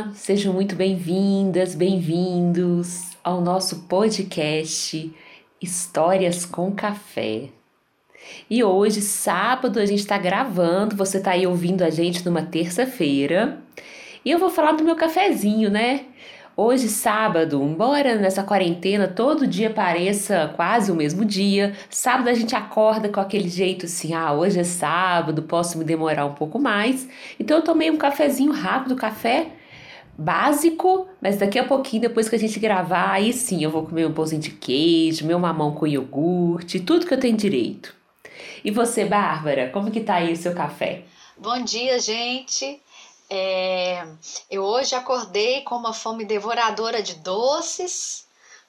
Olá, sejam muito bem-vindas, bem-vindos ao nosso podcast Histórias com Café. E hoje, sábado, a gente está gravando, você está aí ouvindo a gente numa terça-feira. E eu vou falar do meu cafezinho, né? Hoje, sábado, embora nessa quarentena todo dia pareça quase o mesmo dia, sábado a gente acorda com aquele jeito assim: ah, hoje é sábado, posso me demorar um pouco mais. Então eu tomei um cafezinho rápido, café básico, mas daqui a pouquinho, depois que a gente gravar, aí sim eu vou comer um pãozinho de queijo, meu mamão com iogurte, tudo que eu tenho direito. E você, Bárbara, como que tá aí o seu café? Bom dia, gente. É, eu hoje acordei com uma fome devoradora de doces.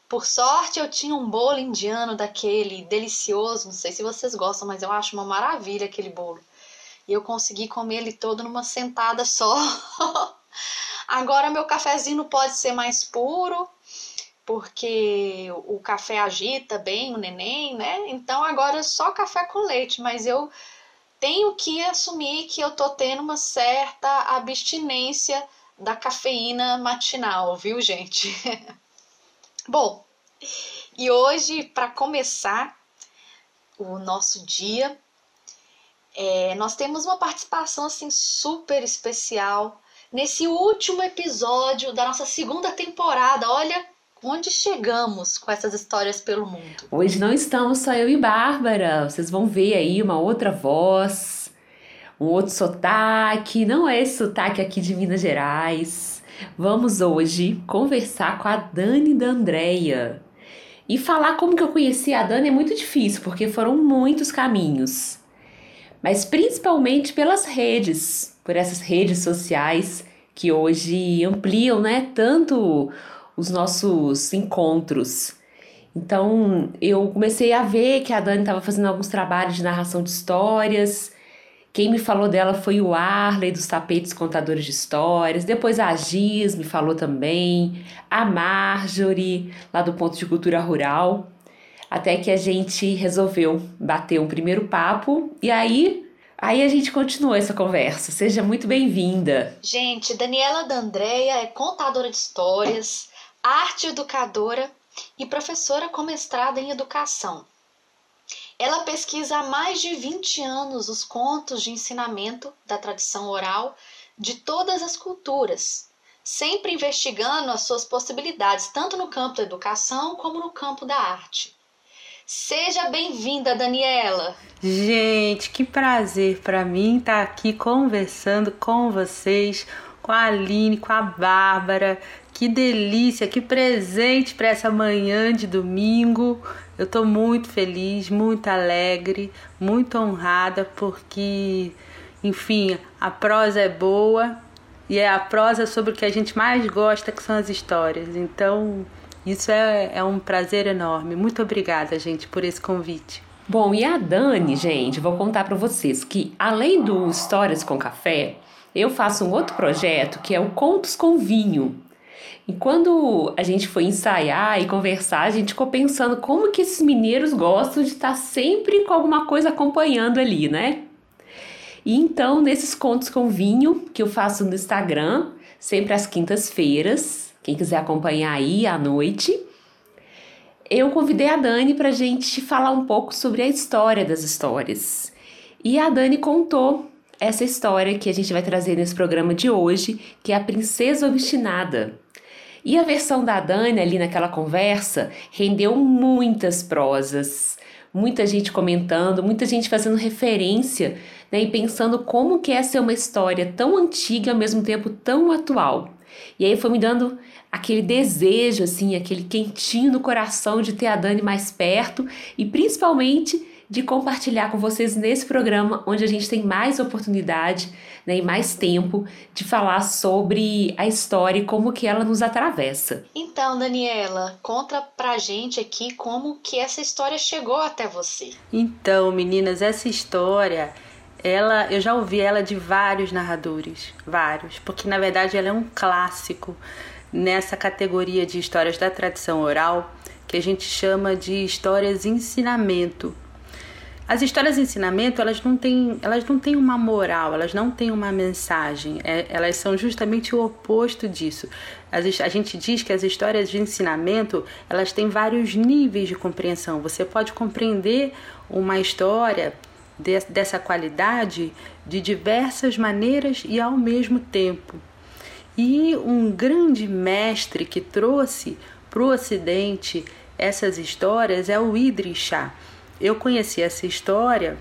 Por sorte, eu tinha um bolo indiano daquele delicioso. Não sei se vocês gostam, mas eu acho uma maravilha aquele bolo. E eu consegui comer ele todo numa sentada só. Agora, meu cafezinho pode ser mais puro, porque o café agita bem o neném, né? Então, agora só café com leite. Mas eu tenho que assumir que eu tô tendo uma certa abstinência da cafeína matinal, viu, gente? Bom, e hoje, para começar o nosso dia, é, nós temos uma participação assim super especial nesse último episódio da nossa segunda temporada. Olha, Onde chegamos com essas histórias pelo mundo? Hoje não estamos só eu e Bárbara. Vocês vão ver aí uma outra voz, um outro sotaque. Não é esse sotaque aqui de Minas Gerais. Vamos hoje conversar com a Dani da Andréia. E falar como que eu conheci a Dani é muito difícil, porque foram muitos caminhos. Mas principalmente pelas redes, por essas redes sociais que hoje ampliam, né, tanto os nossos encontros. Então eu comecei a ver que a Dani estava fazendo alguns trabalhos de narração de histórias. Quem me falou dela foi o Arley dos Tapetes Contadores de Histórias. Depois a Giz me falou também. A Marjorie, lá do Ponto de Cultura Rural. Até que a gente resolveu bater um primeiro papo. E aí Aí a gente continua essa conversa. Seja muito bem-vinda. Gente, Daniela D'Andrea é contadora de histórias, arte educadora e professora com mestrado em educação. Ela pesquisa há mais de 20 anos os contos de ensinamento da tradição oral de todas as culturas, sempre investigando as suas possibilidades, tanto no campo da educação como no campo da arte. Seja bem-vinda, Daniela. Gente, que prazer para mim estar aqui conversando com vocês, com a Aline, com a Bárbara, que delícia, que presente para essa manhã de domingo. Eu estou muito feliz, muito alegre, muito honrada porque, enfim, a prosa é boa e é a prosa sobre o que a gente mais gosta, que são as histórias. Então, isso é, é um prazer enorme. Muito obrigada, gente, por esse convite. Bom, e a Dani, gente, vou contar para vocês que além do Histórias com Café, eu faço um outro projeto que é o Contos com Vinho. E quando a gente foi ensaiar e conversar, a gente ficou pensando como que esses mineiros gostam de estar sempre com alguma coisa acompanhando ali, né? E então, nesses contos com vinho que eu faço no Instagram, sempre às quintas-feiras, quem quiser acompanhar aí à noite, eu convidei a Dani para a gente falar um pouco sobre a história das histórias. E a Dani contou essa história que a gente vai trazer nesse programa de hoje, que é a Princesa Obstinada. E a versão da Dani ali naquela conversa rendeu muitas prosas, muita gente comentando, muita gente fazendo referência né, e pensando como que é ser uma história tão antiga ao mesmo tempo tão atual. E aí foi me dando aquele desejo, assim, aquele quentinho no coração de ter a Dani mais perto e principalmente de compartilhar com vocês nesse programa, onde a gente tem mais oportunidade né, e mais tempo de falar sobre a história e como que ela nos atravessa. Então, Daniela, conta pra gente aqui como que essa história chegou até você. Então, meninas, essa história ela eu já ouvi ela de vários narradores, vários, porque na verdade ela é um clássico nessa categoria de histórias da tradição oral que a gente chama de histórias ensinamento. As histórias ensinamento, elas não têm, elas não têm uma moral, elas não têm uma mensagem, é, elas são justamente o oposto disso. As, a gente diz que as histórias de ensinamento, elas têm vários níveis de compreensão. Você pode compreender uma história de, dessa qualidade de diversas maneiras e ao mesmo tempo. E um grande mestre que trouxe para o Ocidente essas histórias é o Shah. Eu conheci essa história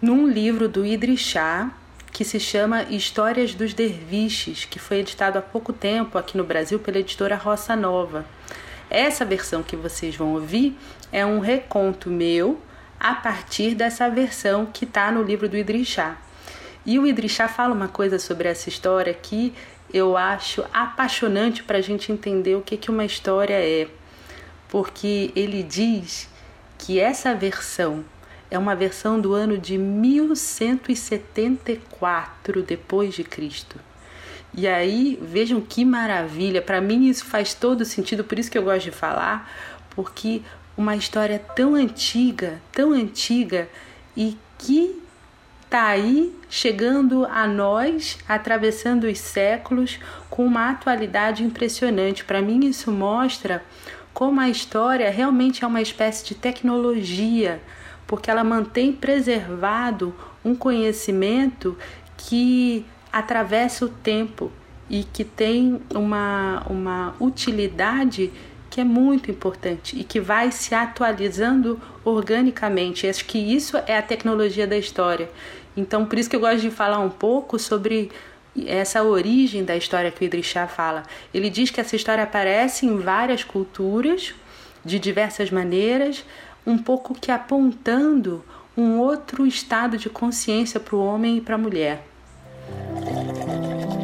num livro do Shah que se chama Histórias dos Derviches, que foi editado há pouco tempo aqui no Brasil pela editora Roça Nova. Essa versão que vocês vão ouvir é um reconto meu a partir dessa versão que está no livro do Shah. E o Shah fala uma coisa sobre essa história que eu acho apaixonante para a gente entender o que, que uma história é, porque ele diz que essa versão é uma versão do ano de 1174 depois de Cristo. E aí, vejam que maravilha, para mim isso faz todo sentido, por isso que eu gosto de falar, porque uma história tão antiga, tão antiga e que está aí chegando a nós, atravessando os séculos, com uma atualidade impressionante. Para mim, isso mostra como a história realmente é uma espécie de tecnologia, porque ela mantém preservado um conhecimento que atravessa o tempo e que tem uma, uma utilidade que é muito importante e que vai se atualizando organicamente. Acho que isso é a tecnologia da história. Então, por isso que eu gosto de falar um pouco sobre essa origem da história que o Idris Shah fala. Ele diz que essa história aparece em várias culturas, de diversas maneiras, um pouco que apontando um outro estado de consciência para o homem e para a mulher.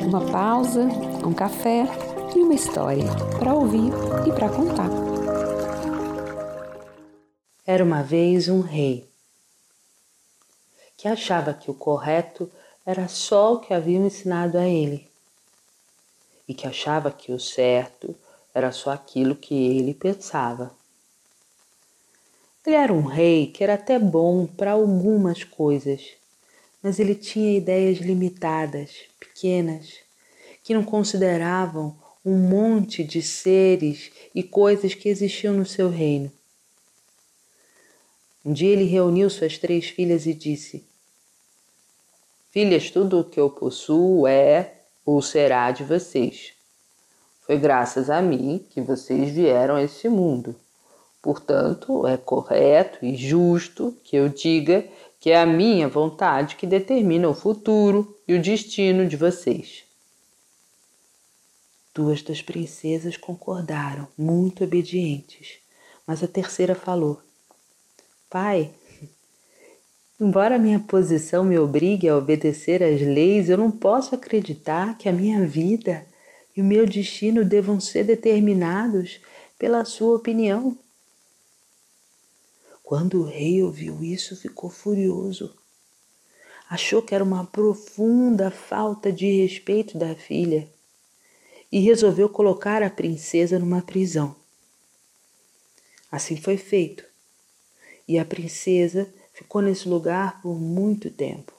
Uma pausa, um café e uma história para ouvir e para contar. Era uma vez um rei que achava que o correto era só o que haviam ensinado a ele e que achava que o certo era só aquilo que ele pensava. Ele era um rei que era até bom para algumas coisas, mas ele tinha ideias limitadas, pequenas, que não consideravam um monte de seres e coisas que existiam no seu reino. Um dia ele reuniu suas três filhas e disse: Filhas, tudo o que eu possuo é ou será de vocês. Foi graças a mim que vocês vieram a este mundo. Portanto, é correto e justo que eu diga que é a minha vontade que determina o futuro e o destino de vocês. Duas das princesas concordaram, muito obedientes, mas a terceira falou: Pai, Embora a minha posição me obrigue a obedecer às leis, eu não posso acreditar que a minha vida e o meu destino devam ser determinados pela sua opinião. Quando o rei ouviu isso, ficou furioso. Achou que era uma profunda falta de respeito da filha e resolveu colocar a princesa numa prisão. Assim foi feito. E a princesa ficou nesse lugar por muito tempo.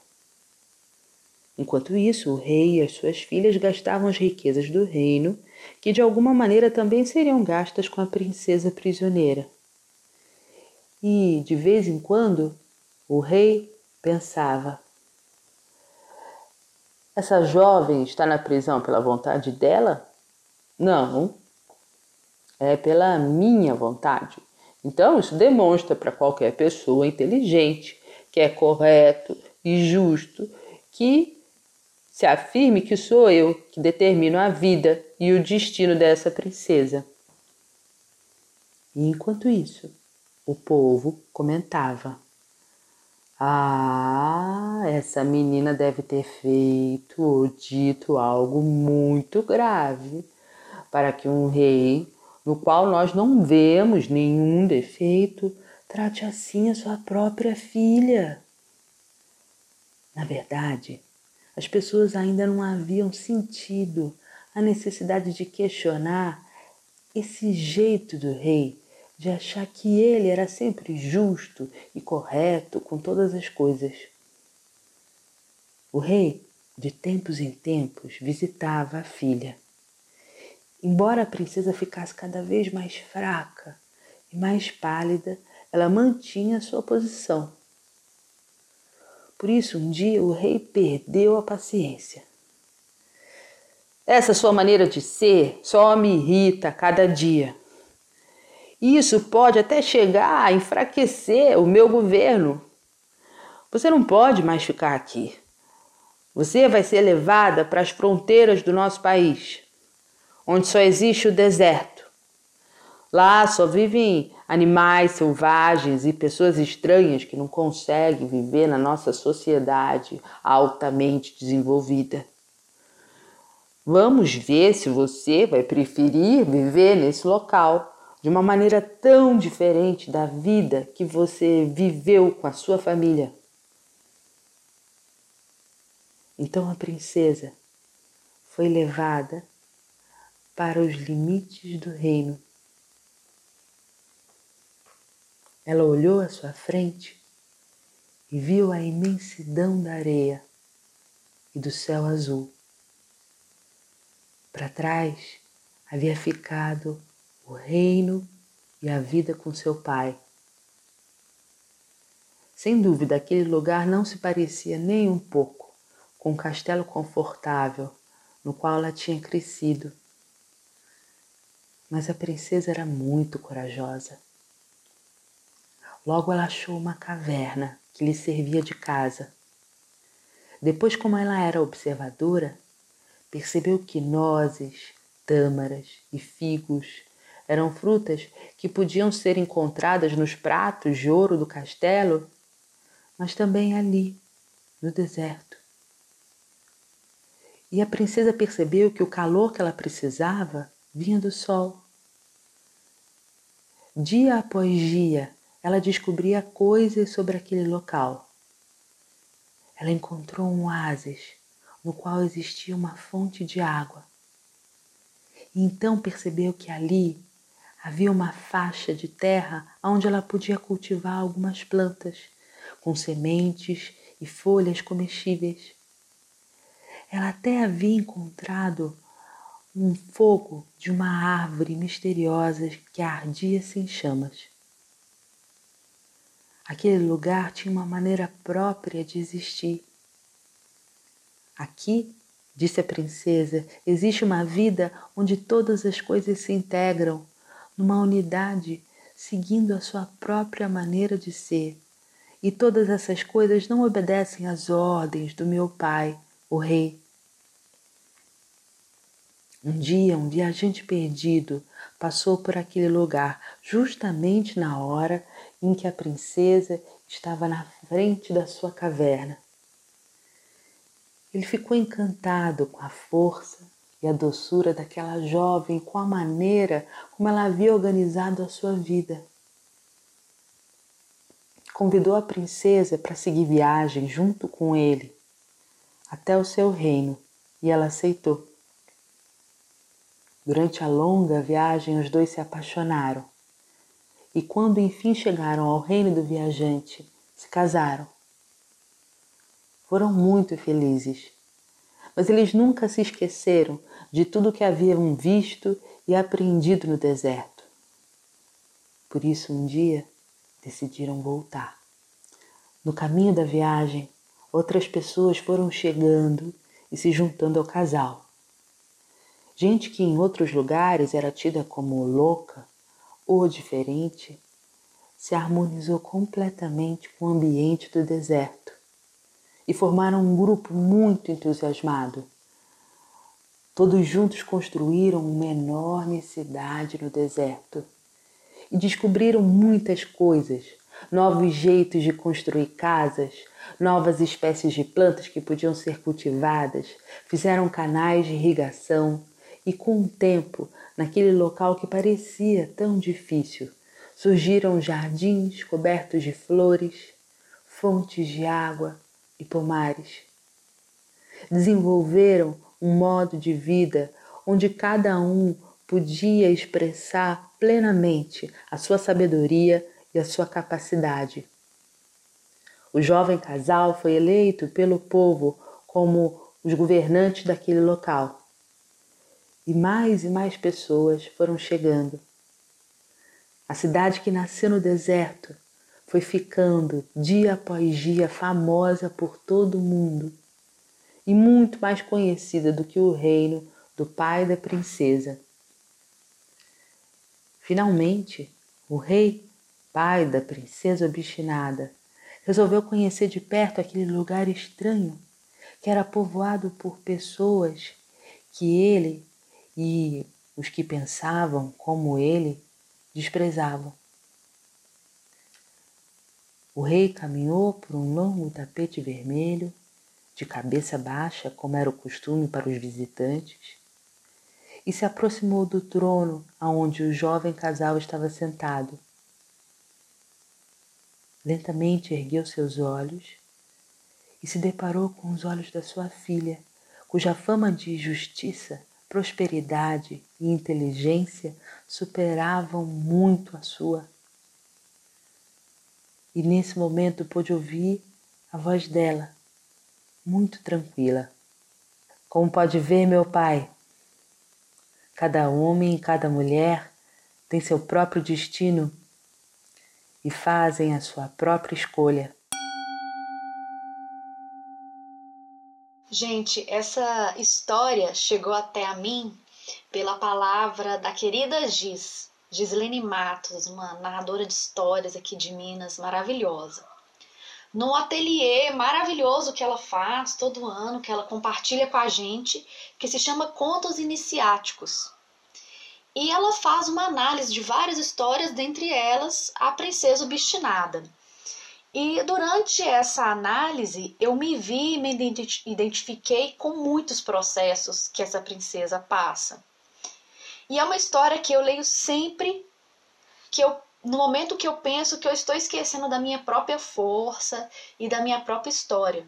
Enquanto isso, o rei e as suas filhas gastavam as riquezas do reino, que de alguma maneira também seriam gastas com a princesa prisioneira. E, de vez em quando, o rei pensava: essa jovem está na prisão pela vontade dela? Não, é pela minha vontade. Então, isso demonstra para qualquer pessoa inteligente que é correto e justo que se afirme que sou eu que determino a vida e o destino dessa princesa. E enquanto isso, o povo comentava: Ah, essa menina deve ter feito ou dito algo muito grave para que um rei, no qual nós não vemos nenhum defeito, trate assim a sua própria filha. Na verdade, as pessoas ainda não haviam sentido a necessidade de questionar esse jeito do rei de achar que ele era sempre justo e correto com todas as coisas. O rei, de tempos em tempos, visitava a filha. Embora a princesa ficasse cada vez mais fraca e mais pálida, ela mantinha sua posição. Por isso, um dia o rei perdeu a paciência. Essa sua maneira de ser só me irrita cada dia. Isso pode até chegar a enfraquecer o meu governo. Você não pode mais ficar aqui. Você vai ser levada para as fronteiras do nosso país, onde só existe o deserto. Lá só vivem animais selvagens e pessoas estranhas que não conseguem viver na nossa sociedade altamente desenvolvida. Vamos ver se você vai preferir viver nesse local de uma maneira tão diferente da vida que você viveu com a sua família. Então a princesa foi levada para os limites do reino. Ela olhou à sua frente e viu a imensidão da areia e do céu azul. Para trás havia ficado o reino e a vida com seu pai. Sem dúvida, aquele lugar não se parecia nem um pouco com o castelo confortável no qual ela tinha crescido. Mas a princesa era muito corajosa. Logo ela achou uma caverna que lhe servia de casa. Depois, como ela era observadora, percebeu que nozes, tâmaras e figos eram frutas que podiam ser encontradas nos pratos de ouro do castelo, mas também ali, no deserto. E a princesa percebeu que o calor que ela precisava vinha do sol. Dia após dia, ela descobria coisas sobre aquele local. Ela encontrou um oásis no qual existia uma fonte de água. E então percebeu que ali Havia uma faixa de terra onde ela podia cultivar algumas plantas, com sementes e folhas comestíveis. Ela até havia encontrado um fogo de uma árvore misteriosa que ardia sem chamas. Aquele lugar tinha uma maneira própria de existir. Aqui, disse a princesa, existe uma vida onde todas as coisas se integram numa unidade, seguindo a sua própria maneira de ser. E todas essas coisas não obedecem às ordens do meu pai, o rei. Um dia, um viajante perdido passou por aquele lugar justamente na hora em que a princesa estava na frente da sua caverna. Ele ficou encantado com a força e a doçura daquela jovem com a maneira como ela havia organizado a sua vida. Convidou a princesa para seguir viagem junto com ele até o seu reino e ela aceitou. Durante a longa viagem, os dois se apaixonaram e, quando enfim chegaram ao reino do viajante, se casaram. Foram muito felizes mas eles nunca se esqueceram de tudo que haviam visto e aprendido no deserto. Por isso, um dia, decidiram voltar. No caminho da viagem, outras pessoas foram chegando e se juntando ao casal. Gente que em outros lugares era tida como louca ou diferente, se harmonizou completamente com o ambiente do deserto e formaram um grupo muito entusiasmado. Todos juntos construíram uma enorme cidade no deserto e descobriram muitas coisas novos jeitos de construir casas, novas espécies de plantas que podiam ser cultivadas, fizeram canais de irrigação e, com o tempo, naquele local que parecia tão difícil, surgiram jardins cobertos de flores, fontes de água e pomares. Desenvolveram um modo de vida onde cada um podia expressar plenamente a sua sabedoria e a sua capacidade. O jovem casal foi eleito pelo povo como os governantes daquele local. E mais e mais pessoas foram chegando. A cidade que nasceu no deserto foi ficando dia após dia famosa por todo o mundo e muito mais conhecida do que o reino do pai da princesa. Finalmente, o rei, pai da princesa obstinada, resolveu conhecer de perto aquele lugar estranho que era povoado por pessoas que ele e os que pensavam como ele desprezavam. O rei caminhou por um longo tapete vermelho, de cabeça baixa, como era o costume para os visitantes, e se aproximou do trono aonde o jovem casal estava sentado. Lentamente ergueu seus olhos e se deparou com os olhos da sua filha, cuja fama de justiça, prosperidade e inteligência superavam muito a sua. E nesse momento pôde ouvir a voz dela, muito tranquila. Como pode ver, meu pai, Cada homem e cada mulher tem seu próprio destino e fazem a sua própria escolha. Gente, essa história chegou até a mim pela palavra da querida Giz, Gislene Matos, uma narradora de histórias aqui de Minas, maravilhosa. Num ateliê maravilhoso que ela faz todo ano, que ela compartilha com a gente, que se chama Contos Iniciáticos. E ela faz uma análise de várias histórias, dentre elas A Princesa Obstinada. E durante essa análise, eu me vi, me identifiquei com muitos processos que essa princesa passa. E é uma história que eu leio sempre que eu no momento que eu penso que eu estou esquecendo da minha própria força e da minha própria história.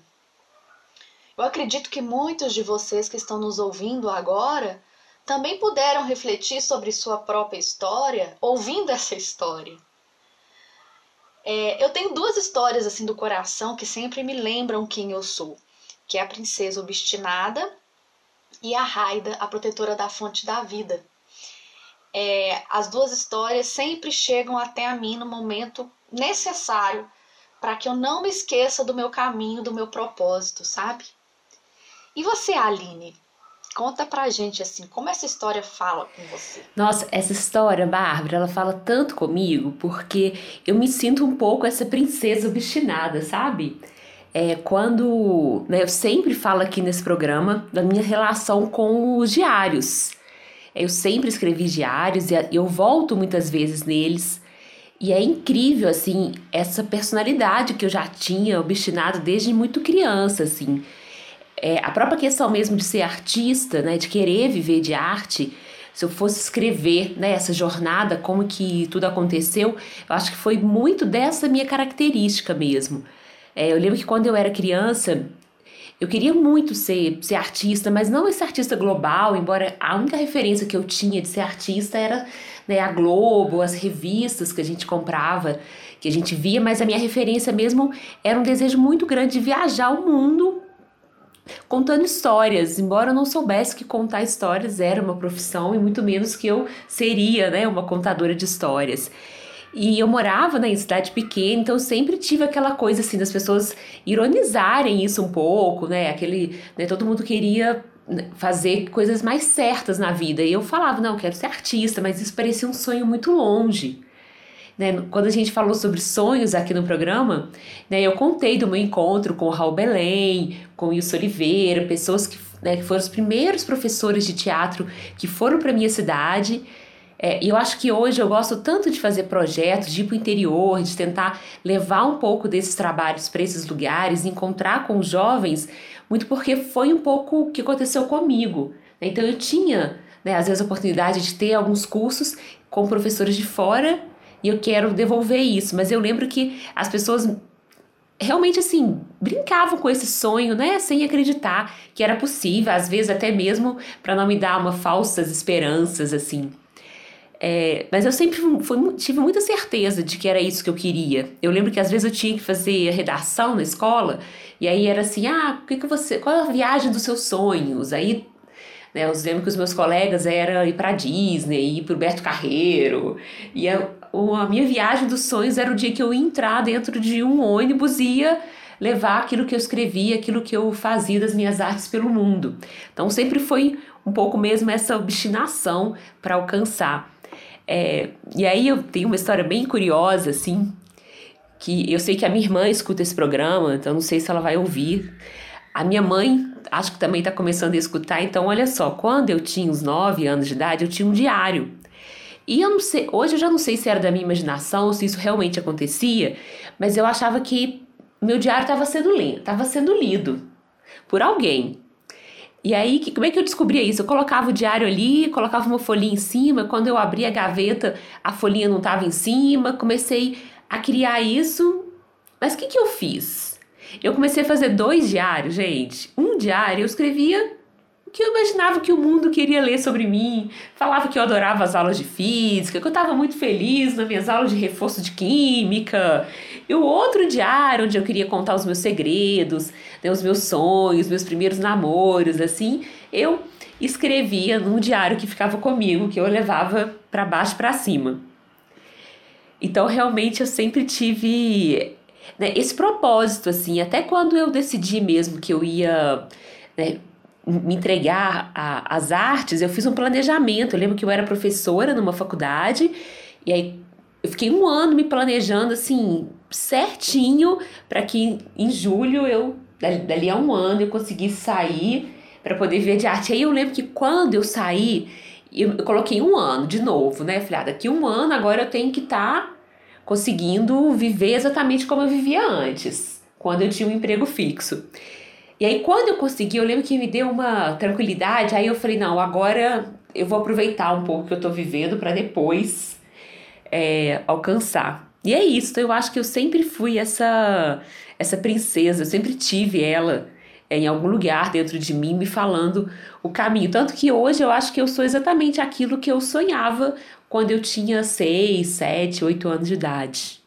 Eu acredito que muitos de vocês que estão nos ouvindo agora também puderam refletir sobre sua própria história ouvindo essa história. É, eu tenho duas histórias assim do coração que sempre me lembram quem eu sou, que é a princesa obstinada e a Raida, a protetora da fonte da vida. É, as duas histórias sempre chegam até a mim no momento necessário para que eu não me esqueça do meu caminho, do meu propósito, sabe? E você, Aline? Conta pra gente assim, como essa história fala com você? Nossa, essa história, Bárbara, ela fala tanto comigo porque eu me sinto um pouco essa princesa obstinada, sabe? É, quando né, eu sempre falo aqui nesse programa da minha relação com os diários. Eu sempre escrevi diários e eu volto muitas vezes neles. E é incrível, assim, essa personalidade que eu já tinha obstinado desde muito criança, assim é, a própria questão mesmo de ser artista, né, de querer viver de arte, se eu fosse escrever né, essa jornada, como que tudo aconteceu, eu acho que foi muito dessa minha característica mesmo. É, eu lembro que quando eu era criança, eu queria muito ser, ser artista, mas não esse artista global, embora a única referência que eu tinha de ser artista era né, a Globo, as revistas que a gente comprava, que a gente via, mas a minha referência mesmo era um desejo muito grande de viajar o mundo contando histórias, embora eu não soubesse que contar histórias era uma profissão e muito menos que eu seria, né, uma contadora de histórias. E eu morava né, em cidade pequena, então eu sempre tive aquela coisa assim das pessoas ironizarem isso um pouco, né? Aquele, né, todo mundo queria né, fazer coisas mais certas na vida. E eu falava, não, eu quero ser artista, mas isso parecia um sonho muito longe. Né, quando a gente falou sobre sonhos aqui no programa, né, eu contei do meu encontro com o Raul Belém, com o Wilson Oliveira, pessoas que, né, que foram os primeiros professores de teatro que foram para minha cidade É, eu acho que hoje eu gosto tanto de fazer projetos, de ir para o interior, de tentar levar um pouco desses trabalhos para esses lugares, encontrar com os jovens, muito porque foi um pouco o que aconteceu comigo. Né? Então eu tinha, né, às vezes, a oportunidade de ter alguns cursos com professores de fora e eu quero devolver isso, mas eu lembro que as pessoas realmente assim brincavam com esse sonho, né, sem acreditar que era possível, às vezes até mesmo para não me dar uma falsas esperanças assim. É, mas eu sempre fui, tive muita certeza de que era isso que eu queria. Eu lembro que às vezes eu tinha que fazer redação na escola, e aí era assim: ah, o que, que você. Qual é a viagem dos seus sonhos? Aí né, eu lembro que os meus colegas era ir para Disney, ir para o Beto Carreiro. E a, a minha viagem dos sonhos era o dia que eu ia entrar dentro de um ônibus e ia levar aquilo que eu escrevia, aquilo que eu fazia das minhas artes pelo mundo. Então sempre foi um pouco mesmo essa obstinação para alcançar. É, e aí eu tenho uma história bem curiosa, assim, que eu sei que a minha irmã escuta esse programa, então não sei se ela vai ouvir. A minha mãe, acho que também está começando a escutar, então olha só, quando eu tinha uns 9 anos de idade, eu tinha um diário. E eu não sei, hoje eu já não sei se era da minha imaginação se isso realmente acontecia, mas eu achava que meu diário estava sendo lido, estava sendo lido por alguém. E aí, que, como é que eu descobria isso? Eu colocava o diário ali, colocava uma folhinha em cima. Quando eu abria a gaveta, a folhinha não estava em cima. Comecei a criar isso. Mas o que, que eu fiz? Eu comecei a fazer dois diários, gente. Um diário eu escrevia o que eu imaginava que o mundo queria ler sobre mim. Falava que eu adorava as aulas de física, que eu estava muito feliz nas minhas aulas de reforço de química. E o outro diário, onde eu queria contar os meus segredos, né, os meus sonhos, meus primeiros namoros, assim, eu escrevia num diário que ficava comigo, que eu levava para baixo para cima. Então, realmente, eu sempre tive né, esse propósito, assim, até quando eu decidi mesmo que eu ia né, me entregar às artes, eu fiz um planejamento. Eu lembro que eu era professora numa faculdade, e aí eu fiquei um ano me planejando assim, certinho, para que em julho eu, dali a um ano, eu conseguisse sair para poder viver de arte. Aí eu lembro que quando eu saí, eu, eu coloquei um ano de novo, né? Falei, ah, daqui um ano agora eu tenho que estar tá conseguindo viver exatamente como eu vivia antes, quando eu tinha um emprego fixo. E aí, quando eu consegui, eu lembro que me deu uma tranquilidade. Aí eu falei: não, agora eu vou aproveitar um pouco que eu tô vivendo para depois é, alcançar. E é isso, então eu acho que eu sempre fui essa, essa princesa, eu sempre tive ela é, em algum lugar dentro de mim me falando o caminho. Tanto que hoje eu acho que eu sou exatamente aquilo que eu sonhava quando eu tinha 6, 7, 8 anos de idade.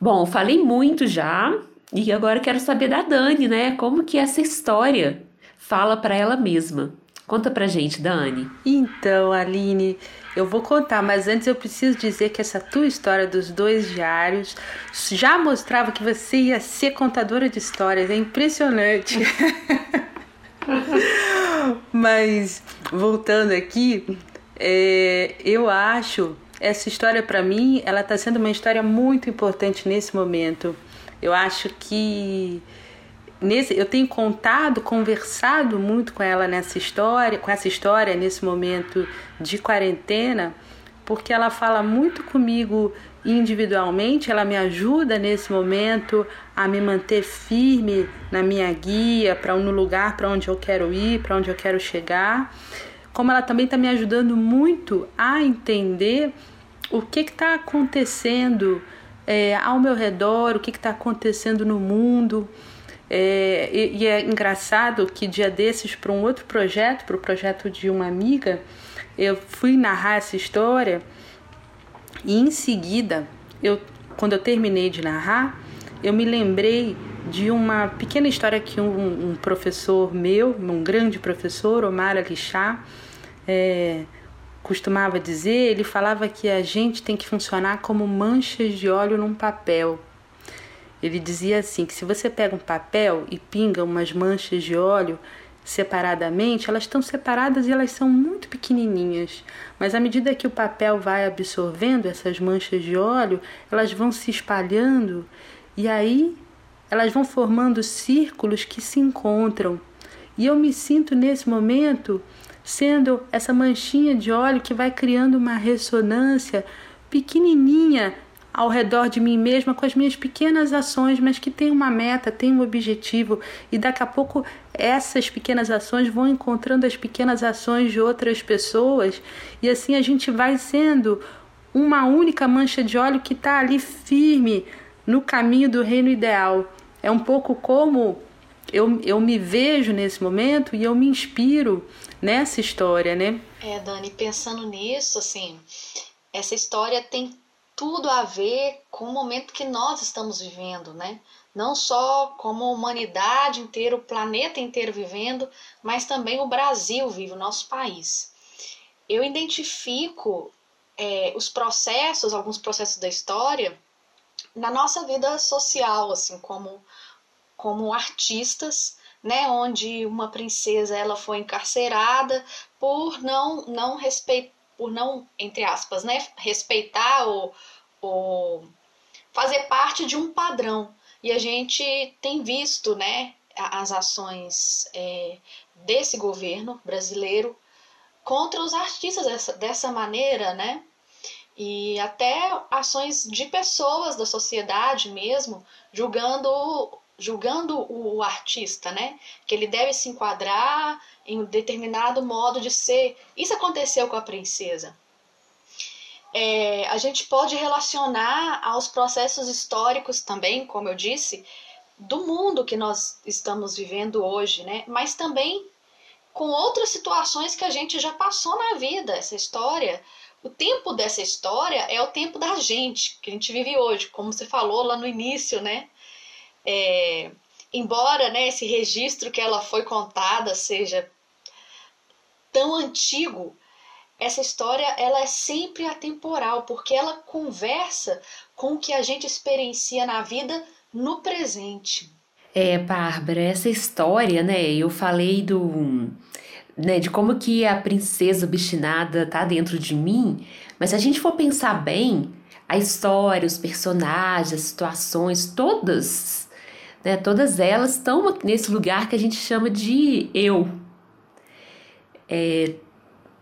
Bom, falei muito já e agora quero saber da Dani, né? Como que essa história fala para ela mesma. Conta pra gente, Dani. Então, Aline, eu vou contar, mas antes eu preciso dizer que essa tua história dos dois diários já mostrava que você ia ser contadora de histórias. É impressionante. mas voltando aqui, é, eu acho essa história para mim, ela está sendo uma história muito importante nesse momento. Eu acho que nesse, eu tenho contado, conversado muito com ela nessa história, com essa história nesse momento de quarentena, porque ela fala muito comigo individualmente, ela me ajuda nesse momento a me manter firme na minha guia, para no lugar para onde eu quero ir, para onde eu quero chegar. Como ela também está me ajudando muito a entender o que está acontecendo é, ao meu redor, o que está acontecendo no mundo. É, e, e, é engraçado que dia desses, para um outro projeto, para o projeto de uma amiga, eu fui narrar essa história e em seguida, eu, quando eu terminei de narrar, eu me lembrei de uma pequena história que um, um professor meu, um grande professor, Omar Alixá, é, costumava dizer. Ele falava que a gente tem que funcionar como manchas de óleo num papel. Ele dizia assim que se você pega um papel e pinga umas manchas de óleo separadamente, elas estão separadas e elas são muito pequenininhas, mas à medida que o papel vai absorvendo essas manchas de óleo, elas vão se espalhando e aí elas vão formando círculos que se encontram. E eu me sinto nesse momento sendo essa manchinha de óleo que vai criando uma ressonância pequenininha ao redor de mim mesma com as minhas pequenas ações, mas que tem uma meta, tem um objetivo, e daqui a pouco essas pequenas ações vão encontrando as pequenas ações de outras pessoas, e assim a gente vai sendo uma única mancha de óleo que está ali firme no caminho do reino ideal. É um pouco como eu, eu me vejo nesse momento e eu me inspiro nessa história, né? É, Dani, pensando nisso, assim, essa história tem tudo a ver com o momento que nós estamos vivendo, né? Não só como a humanidade inteira, o planeta inteiro vivendo, mas também o Brasil vive, o nosso país. Eu identifico é, os processos, alguns processos da história, na nossa vida social, assim, como, como artistas, né, onde uma princesa ela foi encarcerada por não não respeitar por não, entre aspas, né, respeitar ou, ou fazer parte de um padrão. E a gente tem visto né, as ações é, desse governo brasileiro contra os artistas dessa, dessa maneira, né? E até ações de pessoas da sociedade mesmo, julgando julgando o artista, né? Que ele deve se enquadrar em um determinado modo de ser. Isso aconteceu com a princesa. É, a gente pode relacionar aos processos históricos também, como eu disse, do mundo que nós estamos vivendo hoje, né? Mas também com outras situações que a gente já passou na vida. Essa história, o tempo dessa história é o tempo da gente, que a gente vive hoje, como você falou lá no início, né? É, embora né, esse registro que ela foi contada seja tão antigo, essa história ela é sempre atemporal, porque ela conversa com o que a gente experiencia na vida no presente. É, Bárbara, essa história, né, eu falei do né, de como que a princesa obstinada tá dentro de mim, mas se a gente for pensar bem, a história, os personagens, as situações, todas né? Todas elas estão nesse lugar que a gente chama de eu. É,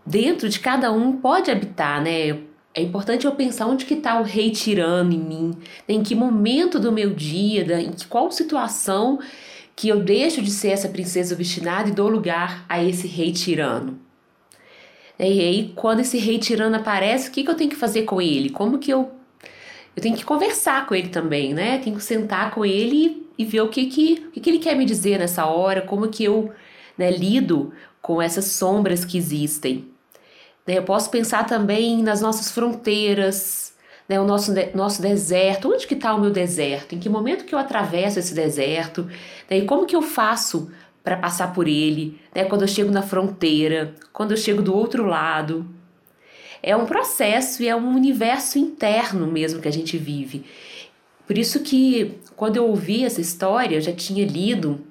dentro de cada um pode habitar, né? É importante eu pensar onde que está o rei tirano em mim, em que momento do meu dia, em qual situação que eu deixo de ser essa princesa obstinada e dou lugar a esse rei tirano. E aí, quando esse rei tirano aparece, o que, que eu tenho que fazer com ele? Como que eu. Eu tenho que conversar com ele também, né? Tenho que sentar com ele e ver o que, que, o que, que ele quer me dizer nessa hora, como que eu né, lido com essas sombras que existem. Né, eu posso pensar também nas nossas fronteiras, né, o nosso, nosso deserto. Onde que está o meu deserto? Em que momento que eu atravesso esse deserto? Né, e como que eu faço para passar por ele? Né, quando eu chego na fronteira, quando eu chego do outro lado. É um processo e é um universo interno mesmo que a gente vive. Por isso que quando eu ouvi essa história, eu já tinha lido,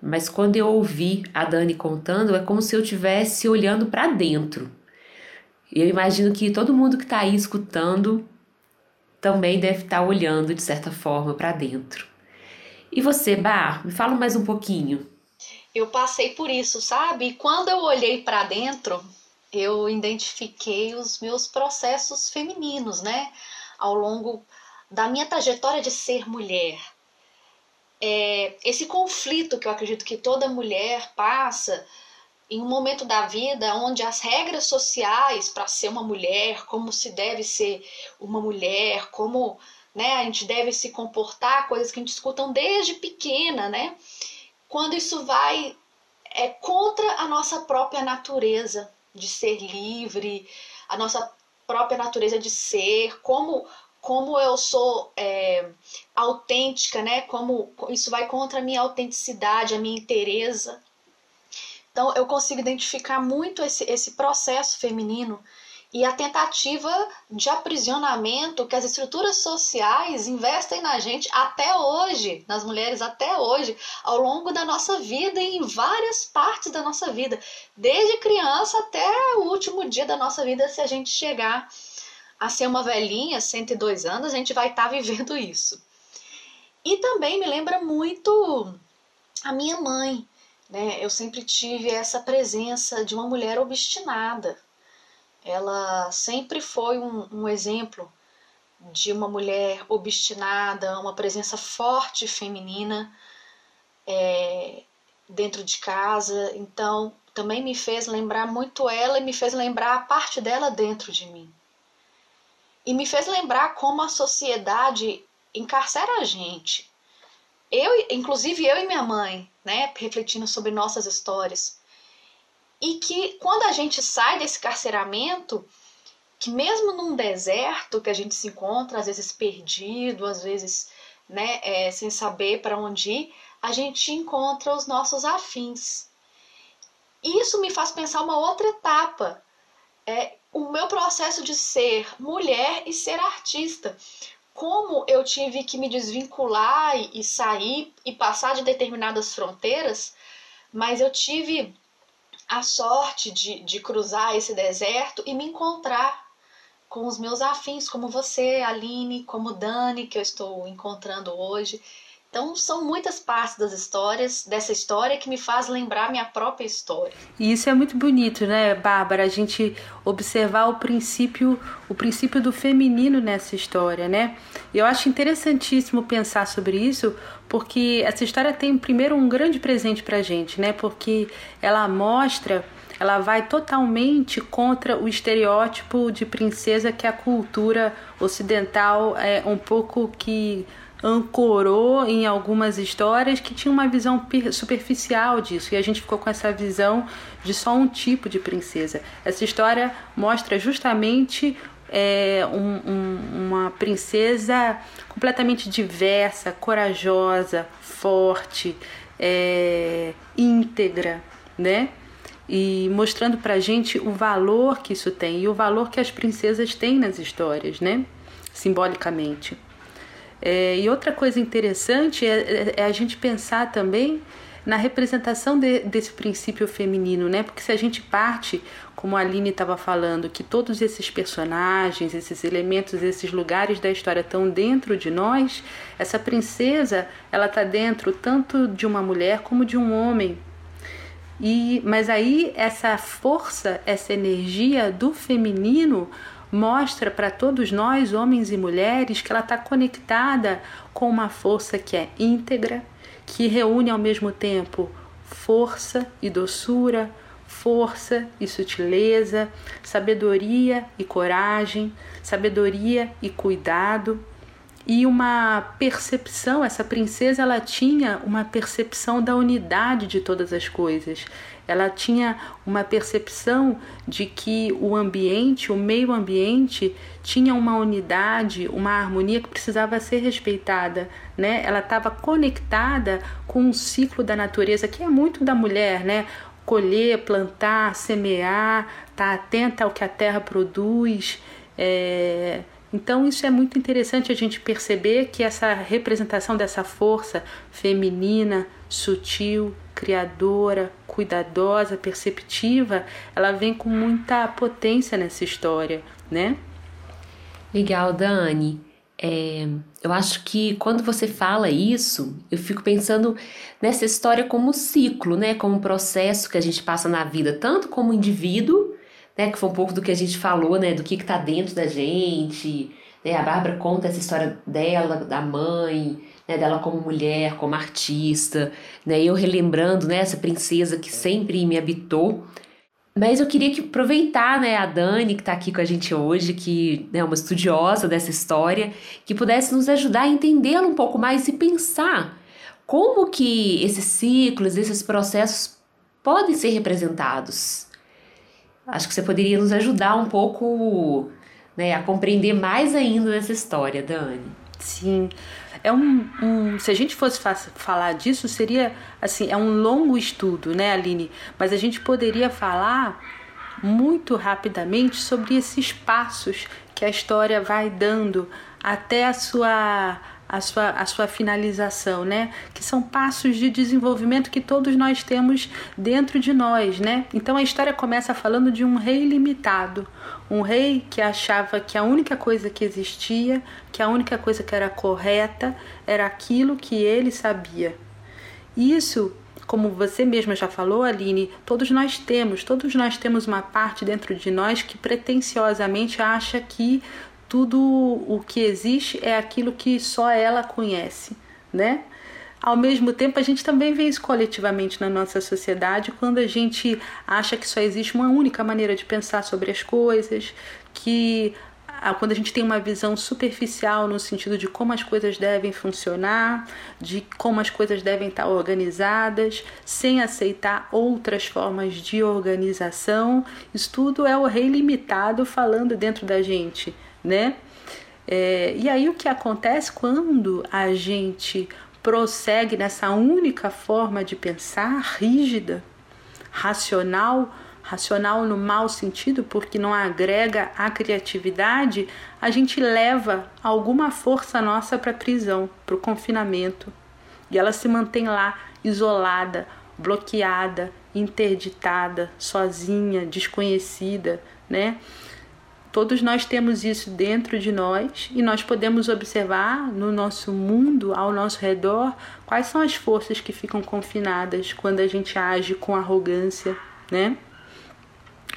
mas quando eu ouvi a Dani contando, é como se eu estivesse olhando para dentro. Eu imagino que todo mundo que está aí escutando também deve estar tá olhando de certa forma para dentro. E você, Bar, me fala mais um pouquinho. Eu passei por isso, sabe? E quando eu olhei para dentro, eu identifiquei os meus processos femininos, né? Ao longo da minha trajetória de ser mulher. É, esse conflito que eu acredito que toda mulher passa em um momento da vida onde as regras sociais para ser uma mulher, como se deve ser uma mulher, como né, a gente deve se comportar, coisas que a gente escuta desde pequena, né? Quando isso vai é contra a nossa própria natureza de ser livre, a nossa própria natureza de ser, como como eu sou é, autêntica, né? Como isso vai contra a minha autenticidade, a minha inteireza. Então eu consigo identificar muito esse, esse processo feminino e a tentativa de aprisionamento que as estruturas sociais investem na gente até hoje, nas mulheres até hoje, ao longo da nossa vida e em várias partes da nossa vida, desde criança até o último dia da nossa vida, se a gente chegar a ser uma velhinha, 102 anos, a gente vai estar tá vivendo isso. E também me lembra muito a minha mãe, né, eu sempre tive essa presença de uma mulher obstinada. Ela sempre foi um, um exemplo de uma mulher obstinada, uma presença forte feminina é, dentro de casa. Então, também me fez lembrar muito ela e me fez lembrar a parte dela dentro de mim. E me fez lembrar como a sociedade encarcera a gente. Eu, inclusive eu e minha mãe, né, refletindo sobre nossas histórias. E que quando a gente sai desse carceramento, que mesmo num deserto que a gente se encontra, às vezes perdido, às vezes né, é, sem saber para onde ir, a gente encontra os nossos afins. Isso me faz pensar uma outra etapa. É o meu processo de ser mulher e ser artista. Como eu tive que me desvincular e, sair e passar de determinadas fronteiras, mas eu tive a sorte de, de cruzar esse deserto e me encontrar com os meus afins, como você, Aline, como Dani, que eu estou encontrando hoje. Então são muitas partes das histórias, dessa história que me faz lembrar minha própria história. E isso é muito bonito, né, Bárbara? A gente observar o princípio, o princípio do feminino nessa história, né? Eu acho interessantíssimo pensar sobre isso, porque essa história tem primeiro um grande presente pra gente, né? Porque ela mostra ela vai totalmente contra o estereótipo de princesa que a cultura ocidental é um pouco que ancorou em algumas histórias que tinha uma visão superficial disso e a gente ficou com essa visão de só um tipo de princesa. Essa história mostra justamente é, um, um, uma princesa completamente diversa, corajosa, forte, é, íntegra, né? e mostrando pra gente o valor que isso tem e o valor que as princesas têm nas histórias, né? Simbolicamente. É, e outra coisa interessante é, é, é, a gente pensar também na representação de, desse princípio feminino, né? Porque se a gente parte, como a Aline estava falando, que todos esses personagens, esses elementos, esses lugares da história estão dentro de nós, essa princesa, ela está dentro tanto de uma mulher como de um homem, e, mas aí essa força, essa energia do feminino mostra para todos nós, homens e mulheres, que ela está conectada com uma força que é íntegra, que reúne ao mesmo tempo força e doçura, força e sutileza, sabedoria e coragem, sabedoria e cuidado e uma percepção, essa princesa ela tinha uma percepção da unidade de todas as coisas. Ela tinha uma percepção de que o ambiente, o meio ambiente, tinha uma unidade, uma harmonia que precisava ser respeitada, né? Ela estava conectada com o ciclo da natureza, que é muito da mulher, né? Colher, plantar, semear, estar tá atenta ao que a terra produz, é, então, isso é muito interessante a gente perceber que essa representação dessa força feminina, sutil, criadora, cuidadosa, perceptiva, ela vem com muita potência nessa história, né? Legal, Dani. É, eu acho que quando você fala isso, eu fico pensando nessa história como ciclo, né? Como um processo que a gente passa na vida, tanto como indivíduo né, que foi um pouco do que a gente falou, né, do que está dentro da gente. Né, a Bárbara conta essa história dela, da mãe, né, dela como mulher, como artista, né, eu relembrando né, essa princesa que sempre me habitou. Mas eu queria que aproveitar né, a Dani, que está aqui com a gente hoje, que é uma estudiosa dessa história, que pudesse nos ajudar a entendê-la um pouco mais e pensar como que esses ciclos, esses processos podem ser representados Acho que você poderia nos ajudar um pouco né, a compreender mais ainda dessa história, Dani. Sim. É um, um, se a gente fosse falar disso, seria assim, é um longo estudo, né, Aline? Mas a gente poderia falar muito rapidamente sobre esses passos que a história vai dando até a sua a sua, a sua finalização, né? Que são passos de desenvolvimento que todos nós temos dentro de nós, né? Então a história começa falando de um rei limitado, um rei que achava que a única coisa que existia, que a única coisa que era correta era aquilo que ele sabia. Isso como você mesma já falou, Aline, todos nós temos, todos nós temos uma parte dentro de nós que pretensiosamente acha que tudo o que existe é aquilo que só ela conhece, né? Ao mesmo tempo, a gente também vê isso coletivamente na nossa sociedade quando a gente acha que só existe uma única maneira de pensar sobre as coisas, que quando a gente tem uma visão superficial no sentido de como as coisas devem funcionar, de como as coisas devem estar organizadas, sem aceitar outras formas de organização. Isso tudo é o rei limitado falando dentro da gente, né? É, e aí o que acontece quando a gente prossegue nessa única forma de pensar rígida, racional, racional no mau sentido, porque não agrega a criatividade, a gente leva alguma força nossa para a prisão, para o confinamento. E ela se mantém lá, isolada, bloqueada, interditada, sozinha, desconhecida, né? Todos nós temos isso dentro de nós e nós podemos observar no nosso mundo, ao nosso redor, quais são as forças que ficam confinadas quando a gente age com arrogância, né?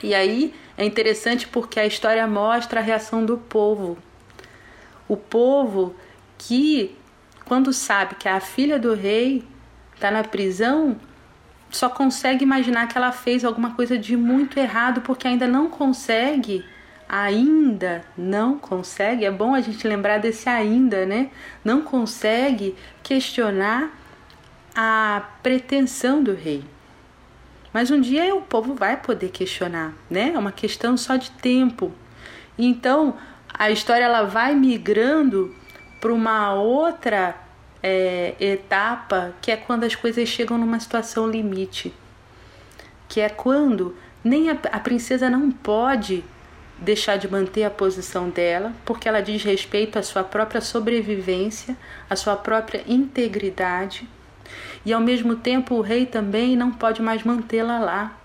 E aí é interessante porque a história mostra a reação do povo. O povo que, quando sabe que a filha do rei está na prisão, só consegue imaginar que ela fez alguma coisa de muito errado porque ainda não consegue ainda não consegue, é bom a gente lembrar desse ainda, né? Não consegue questionar a pretensão do rei. Mas um dia o povo vai poder questionar, né? É uma questão só de tempo. Então a história ela vai migrando para uma outra é, etapa que é quando as coisas chegam numa situação limite, que é quando nem a, a princesa não pode deixar de manter a posição dela, porque ela diz respeito à sua própria sobrevivência, à sua própria integridade. E ao mesmo tempo, o rei também não pode mais mantê-la lá,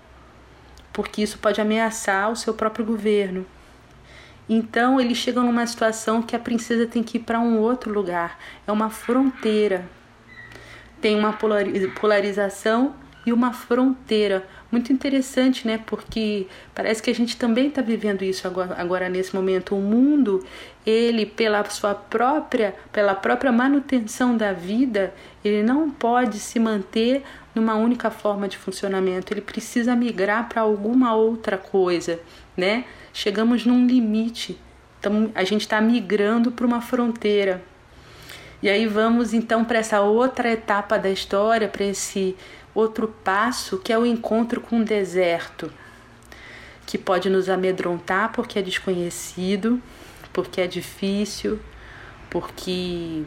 porque isso pode ameaçar o seu próprio governo. Então, eles chegam numa situação que a princesa tem que ir para um outro lugar, é uma fronteira. Tem uma polarização e uma fronteira, muito interessante, né? Porque parece que a gente também está vivendo isso agora, agora nesse momento. O mundo, ele pela sua própria, pela própria manutenção da vida, ele não pode se manter numa única forma de funcionamento. Ele precisa migrar para alguma outra coisa, né? Chegamos num limite. Então a gente está migrando para uma fronteira. E aí vamos então para essa outra etapa da história, para esse outro passo que é o encontro com o deserto, que pode nos amedrontar porque é desconhecido, porque é difícil, porque,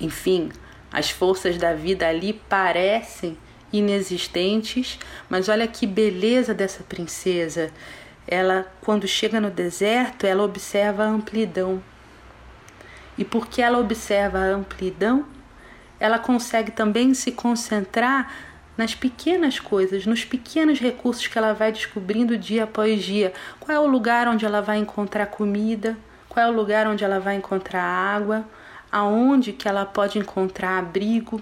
enfim, as forças da vida ali parecem inexistentes, mas olha que beleza dessa princesa. Ela, quando chega no deserto, ela observa a amplidão. E porque ela observa a amplidão, ela consegue também se concentrar nas pequenas coisas, nos pequenos recursos que ela vai descobrindo dia após dia. Qual é o lugar onde ela vai encontrar comida? Qual é o lugar onde ela vai encontrar água? Aonde que ela pode encontrar abrigo?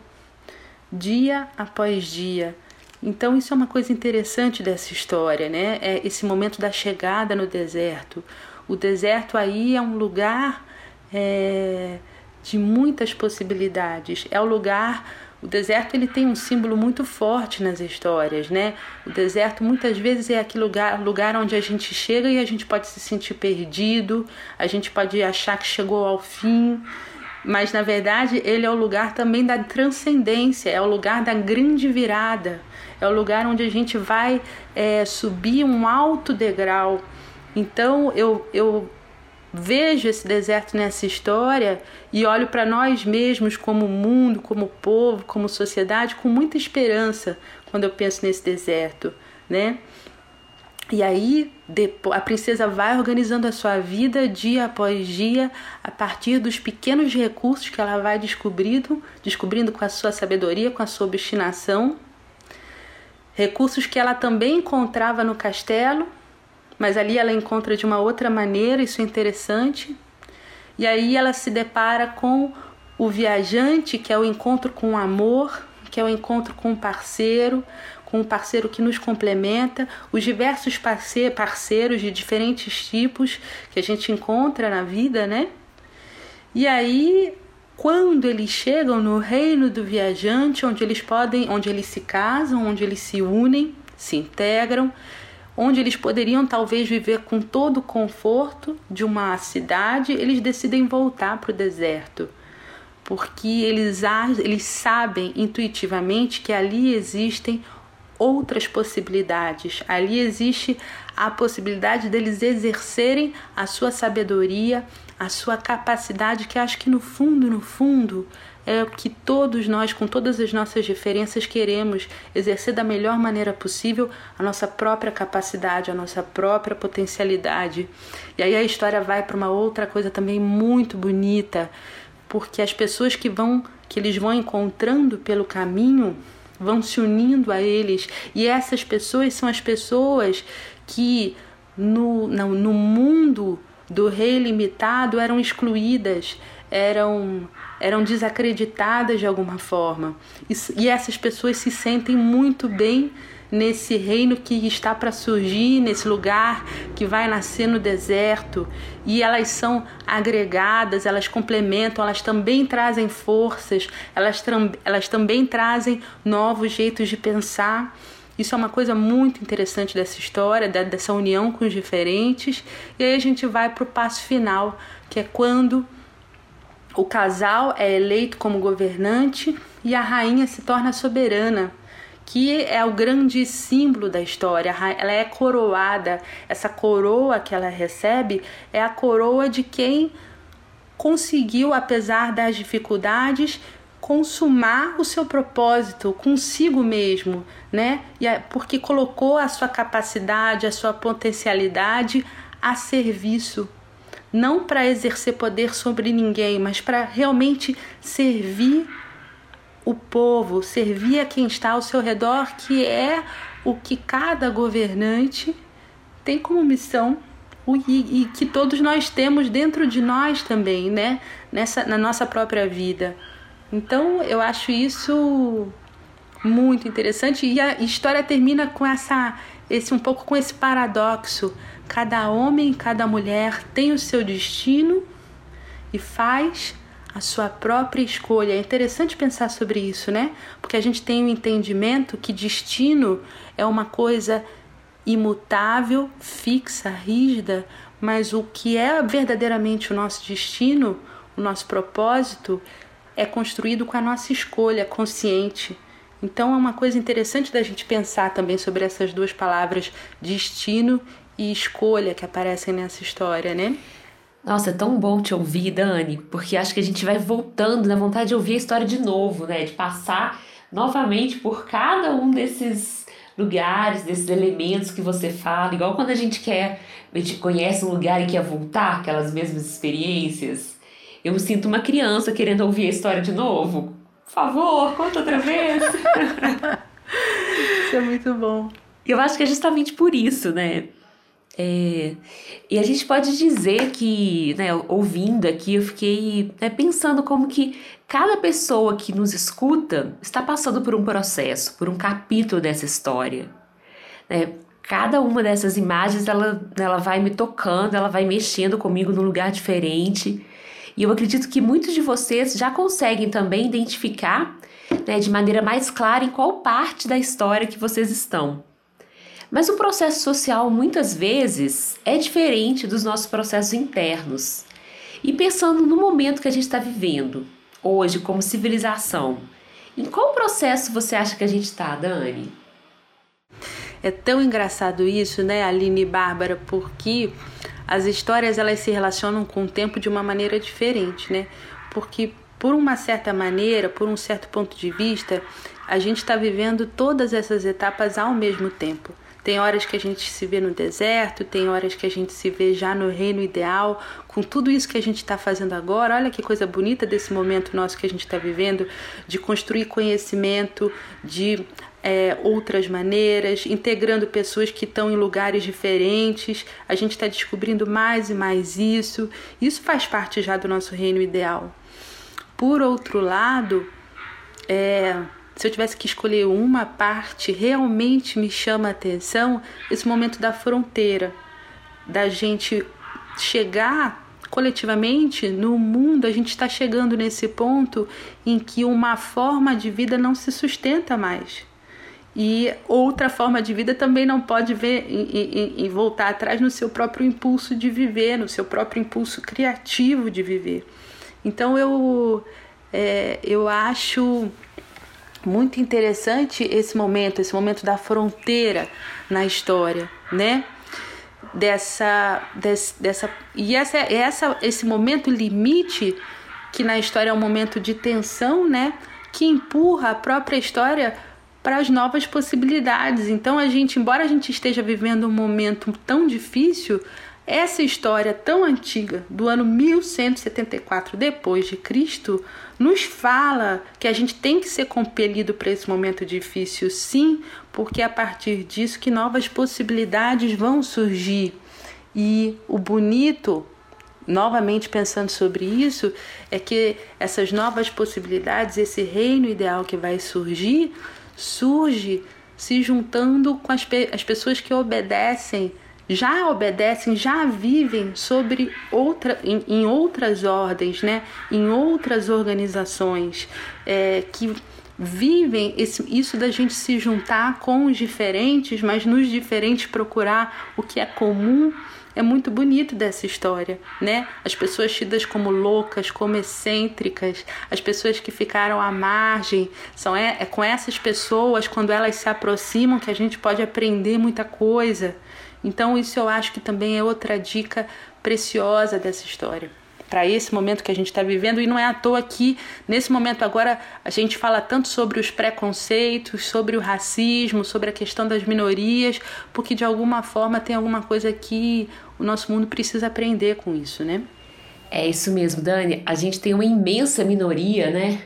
Dia após dia. Então isso é uma coisa interessante dessa história, né? É esse momento da chegada no deserto. O deserto aí é um lugar é, de muitas possibilidades. É o lugar, o deserto ele tem um símbolo muito forte nas histórias, né? O deserto muitas vezes é aquele lugar, lugar onde a gente chega e a gente pode se sentir perdido, a gente pode achar que chegou ao fim, mas na verdade ele é o lugar também da transcendência, é o lugar da grande virada, é o lugar onde a gente vai é, subir um alto degrau. Então eu, eu vejo esse deserto nessa história e olho para nós mesmos como mundo, como povo, como sociedade com muita esperança quando eu penso nesse deserto, né? E aí a princesa vai organizando a sua vida dia após dia a partir dos pequenos recursos que ela vai descobrindo, descobrindo com a sua sabedoria, com a sua obstinação, recursos que ela também encontrava no castelo mas ali ela encontra de uma outra maneira, isso é interessante. E aí ela se depara com o viajante, que é o encontro com o amor, que é o encontro com um parceiro, com um parceiro que nos complementa, os diversos parceiros de diferentes tipos que a gente encontra na vida, né? E aí, quando eles chegam no reino do viajante, onde eles podem, onde eles se casam, onde eles se unem, se integram, onde eles poderiam talvez viver com todo o conforto de uma cidade, eles decidem voltar para o deserto porque eles, eles sabem intuitivamente que ali existem outras possibilidades. Ali existe a possibilidade deles exercerem a sua sabedoria, a sua capacidade, que acho que no fundo, no fundo, é que todos nós, com todas as nossas diferenças, queremos exercer da melhor maneira possível a nossa própria capacidade, a nossa própria potencialidade. E aí a história vai para uma outra coisa também muito bonita, porque as pessoas que vão que eles vão encontrando pelo caminho vão se unindo a eles. E essas pessoas são as pessoas que no, no, no mundo do rei limitado eram excluídas, eram, eram desacreditadas de alguma forma. E, e essas pessoas se sentem muito bem nesse reino que está para surgir, nesse lugar que vai nascer no deserto, e elas são agregadas, elas complementam, elas também trazem forças, elas, elas também trazem novos jeitos de pensar. Isso é uma coisa muito interessante dessa história, dessa união com os diferentes. E aí a gente vai para o passo final, que é quando o casal é eleito como governante e a rainha se torna soberana que é o grande símbolo da história. Ela é coroada, essa coroa que ela recebe é a coroa de quem conseguiu, apesar das dificuldades, consumar o seu propósito consigo mesmo, né? E porque colocou a sua capacidade, a sua potencialidade a serviço não para exercer poder sobre ninguém, mas para realmente servir o povo, servir a quem está ao seu redor, que é o que cada governante tem como missão e, que todos nós temos dentro de nós também, né? Nessa, na nossa própria vida. Então eu acho isso muito interessante e a história termina com essa esse um pouco com esse paradoxo. Cada homem, cada mulher tem o seu destino e faz a sua própria escolha. É interessante pensar sobre isso, né? Porque a gente tem o um entendimento que destino é uma coisa imutável, fixa, rígida, mas o que é verdadeiramente o nosso destino, o nosso propósito, é construído com a nossa escolha consciente. Então é uma coisa interessante da gente pensar também sobre essas duas palavras, destino e escolha, que aparecem nessa história, né? Nossa, é tão bom te ouvir, Dani, porque acho que a gente vai voltando na vontade de ouvir a história de novo, né? De passar novamente por cada um desses lugares, desses elementos que você fala, igual quando a gente quer, a gente conhece um lugar e quer voltar, aquelas mesmas experiências. Eu me sinto uma criança querendo ouvir a história de novo. Por favor, conta outra vez. isso é muito bom. Eu acho que é justamente por isso, né? É, e a gente pode dizer que, né, ouvindo aqui, eu fiquei né, pensando como que cada pessoa que nos escuta está passando por um processo, por um capítulo dessa história. Né? Cada uma dessas imagens, ela, ela vai me tocando, ela vai mexendo comigo num lugar diferente. E eu acredito que muitos de vocês já conseguem também identificar né, de maneira mais clara em qual parte da história que vocês estão. Mas o processo social muitas vezes é diferente dos nossos processos internos. E pensando no momento que a gente está vivendo, hoje, como civilização, em qual processo você acha que a gente está, Dani? É tão engraçado isso, né, Aline e Bárbara, porque as histórias elas se relacionam com o tempo de uma maneira diferente, né? Porque por uma certa maneira, por um certo ponto de vista, a gente está vivendo todas essas etapas ao mesmo tempo. Tem horas que a gente se vê no deserto, tem horas que a gente se vê já no reino ideal, com tudo isso que a gente está fazendo agora. Olha que coisa bonita desse momento nosso que a gente está vivendo, de construir conhecimento, de é, outras maneiras, integrando pessoas que estão em lugares diferentes. A gente está descobrindo mais e mais isso. Isso faz parte já do nosso reino ideal. Por outro lado, é, se eu tivesse que escolher uma parte, realmente me chama a atenção esse momento da fronteira, da gente chegar coletivamente no mundo, a gente está chegando nesse ponto em que uma forma de vida não se sustenta mais. E outra forma de vida também não pode ver e, voltar atrás no seu próprio impulso de viver, no seu próprio impulso criativo de viver. Então eu, é, eu acho muito interessante esse momento, esse momento da fronteira na história, né? Dessa, desse, dessa e essa, essa, esse momento limite que na história é um momento de tensão, né? Que empurra a própria história para as novas possibilidades. Então a gente, embora a gente esteja vivendo um momento tão difícil, essa história tão antiga, do ano 1174 depois de Cristo, nos fala que a gente tem que ser compelido para esse momento difícil, sim, porque é a partir disso que novas possibilidades vão surgir. E o bonito, novamente pensando sobre isso, é que essas novas possibilidades, esse reino ideal que vai surgir, surge se juntando com as, pe as pessoas que obedecem já obedecem, já vivem sobre outra, em, em outras ordens, né? em outras organizações, é, que vivem esse, isso da gente se juntar com os diferentes, mas nos diferentes procurar o que é comum. É muito bonito dessa história, né? As pessoas tidas como loucas, como excêntricas, as pessoas que ficaram à margem, são é, é com essas pessoas quando elas se aproximam que a gente pode aprender muita coisa. Então, isso eu acho que também é outra dica preciosa dessa história. Para esse momento que a gente está vivendo, e não é à toa que, nesse momento agora, a gente fala tanto sobre os preconceitos, sobre o racismo, sobre a questão das minorias, porque de alguma forma tem alguma coisa que o nosso mundo precisa aprender com isso, né? É isso mesmo, Dani. A gente tem uma imensa minoria, né?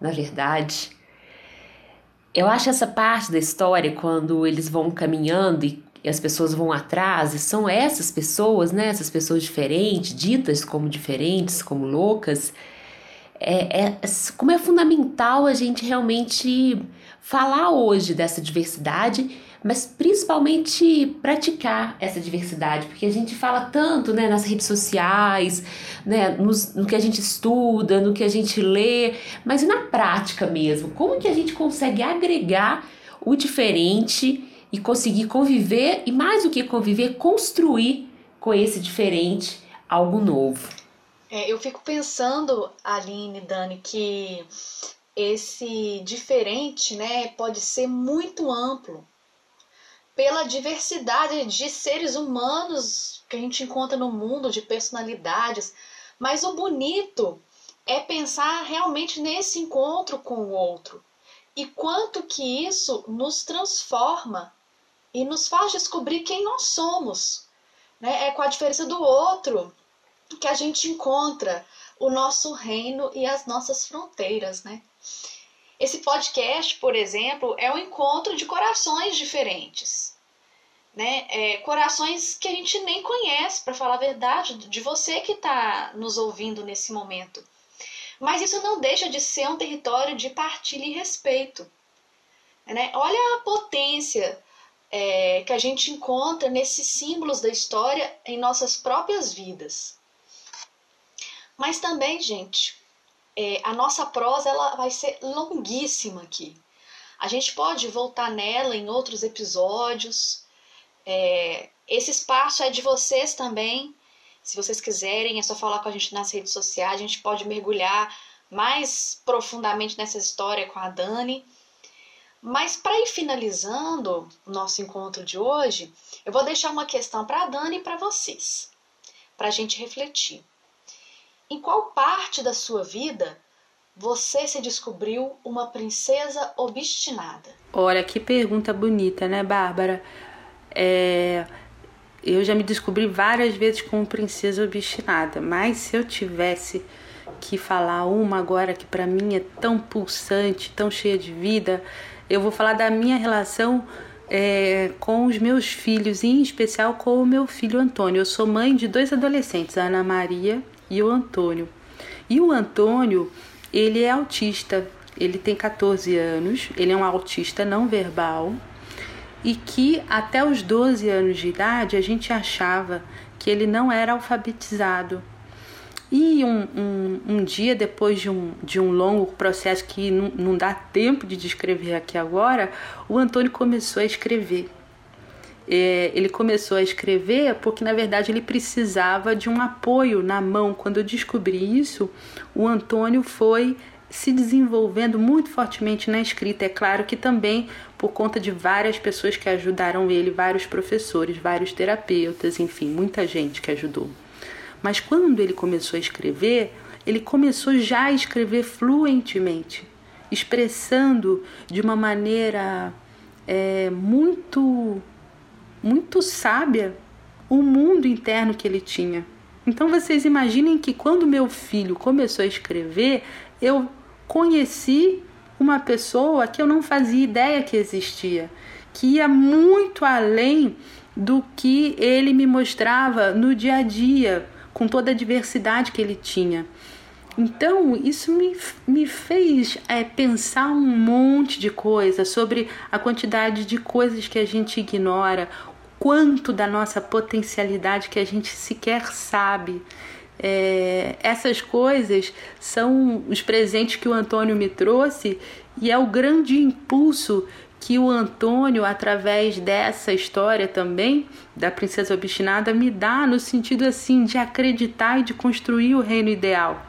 Na verdade. Eu acho essa parte da história, quando eles vão caminhando e e as pessoas vão atrás, e são essas pessoas, né, essas pessoas diferentes, ditas como diferentes, como loucas, é, é, como é fundamental a gente realmente falar hoje dessa diversidade, mas principalmente praticar essa diversidade, porque a gente fala tanto né, nas redes sociais, né, nos, no que a gente estuda, no que a gente lê, mas e na prática mesmo? Como que a gente consegue agregar o diferente e conseguir conviver e mais do que conviver, construir com esse diferente algo novo. É, eu fico pensando, Aline, Dani, que esse diferente, né, pode ser muito amplo pela diversidade de seres humanos que a gente encontra no mundo, de personalidades. Mas o bonito é pensar realmente nesse encontro com o outro e quanto que isso nos transforma e nos faz descobrir quem nós somos. Né? É com a diferença do outro que a gente encontra o nosso reino e as nossas fronteiras. Né? Esse podcast, por exemplo, é um encontro de corações diferentes. Né? É, corações que a gente nem conhece, para falar a verdade, de você que está nos ouvindo nesse momento. Mas isso não deixa de ser um território de partilha e respeito. Né? Olha a potência é, que a gente encontra nesses símbolos da história em nossas próprias vidas. Mas também, gente, é, a nossa prosa ela vai ser longuíssima aqui. A gente pode voltar nela em outros episódios. É, esse espaço é de vocês também. Se vocês quiserem, é só falar com a gente nas redes sociais. A gente pode mergulhar mais profundamente nessa história com a Dani. Mas para ir finalizando o nosso encontro de hoje, eu vou deixar uma questão para a Dani e para vocês, para a gente refletir. Em qual parte da sua vida você se descobriu uma princesa obstinada? Olha, que pergunta bonita, né, Bárbara? É, eu já me descobri várias vezes como princesa obstinada, mas se eu tivesse que falar uma agora que para mim é tão pulsante, tão cheia de vida, eu vou falar da minha relação é, com os meus filhos, em especial com o meu filho Antônio. Eu sou mãe de dois adolescentes, a Ana Maria e o Antônio. E o Antônio, ele é autista ele tem 14 anos, ele é um autista não verbal e que até os 12 anos de idade a gente achava que ele não era alfabetizado. E um, um, um dia depois de um, de um longo processo que não, não dá tempo de descrever aqui agora, o Antônio começou a escrever. É, ele começou a escrever porque na verdade ele precisava de um apoio na mão. Quando eu descobri isso, o Antônio foi se desenvolvendo muito fortemente na escrita. É claro que também por conta de várias pessoas que ajudaram ele, vários professores, vários terapeutas, enfim, muita gente que ajudou. Mas quando ele começou a escrever, ele começou já a escrever fluentemente, expressando de uma maneira é, muito, muito sábia o mundo interno que ele tinha. Então vocês imaginem que quando meu filho começou a escrever, eu conheci uma pessoa que eu não fazia ideia que existia, que ia muito além do que ele me mostrava no dia a dia, com toda a diversidade que ele tinha. Então, isso me, me fez é, pensar um monte de coisas sobre a quantidade de coisas que a gente ignora, quanto da nossa potencialidade que a gente sequer sabe. É, essas coisas são os presentes que o Antônio me trouxe e é o grande impulso que o Antônio, através dessa história também da princesa obstinada, me dá no sentido assim de acreditar e de construir o reino ideal.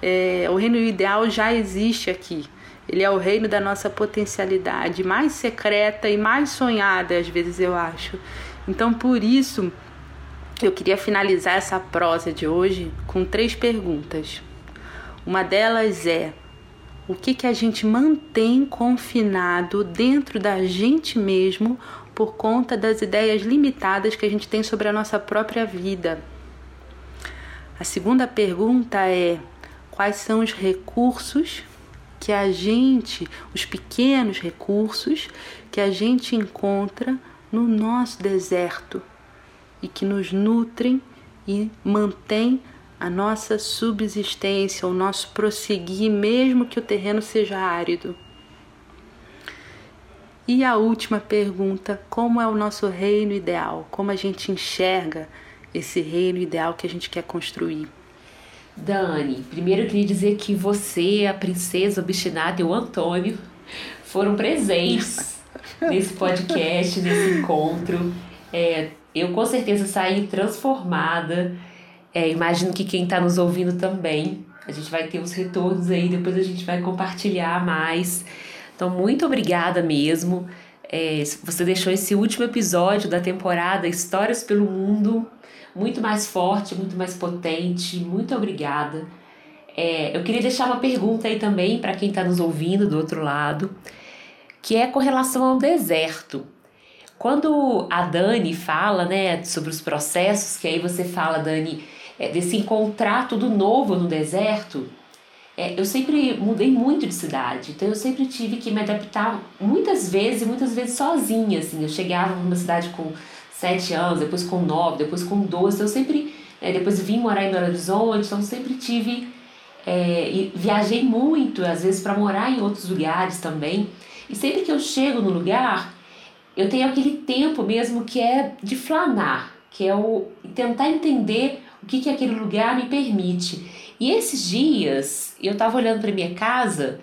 É, o reino ideal já existe aqui. Ele é o reino da nossa potencialidade mais secreta e mais sonhada, às vezes eu acho. Então, por isso, eu queria finalizar essa prosa de hoje com três perguntas. Uma delas é: o que, que a gente mantém confinado dentro da gente mesmo por conta das ideias limitadas que a gente tem sobre a nossa própria vida? A segunda pergunta é: quais são os recursos que a gente, os pequenos recursos que a gente encontra no nosso deserto? e que nos nutrem e mantém a nossa subsistência, o nosso prosseguir, mesmo que o terreno seja árido. E a última pergunta: como é o nosso reino ideal? Como a gente enxerga esse reino ideal que a gente quer construir? Dani, primeiro eu queria dizer que você, a princesa obstinada e o Antônio foram presentes nesse podcast, nesse encontro. É, eu com certeza saí transformada. É, imagino que quem está nos ouvindo também. A gente vai ter os retornos aí, depois a gente vai compartilhar mais. Então, muito obrigada mesmo. É, você deixou esse último episódio da temporada Histórias pelo Mundo muito mais forte, muito mais potente. Muito obrigada. É, eu queria deixar uma pergunta aí também para quem está nos ouvindo do outro lado, que é com relação ao deserto. Quando a Dani fala, né, sobre os processos, que aí você fala, Dani, é, desse encontrar tudo novo no deserto, é, eu sempre mudei muito de cidade, então eu sempre tive que me adaptar muitas vezes, muitas vezes sozinha, assim, eu chegava numa cidade com sete anos, depois com nove, depois com doze, eu sempre, é, depois vim morar em Belo Horizonte, então sempre tive, é, e viajei muito, às vezes para morar em outros lugares também, e sempre que eu chego no lugar, eu tenho aquele tempo mesmo que é de flanar, que é o tentar entender o que, que aquele lugar me permite. E esses dias eu estava olhando para minha casa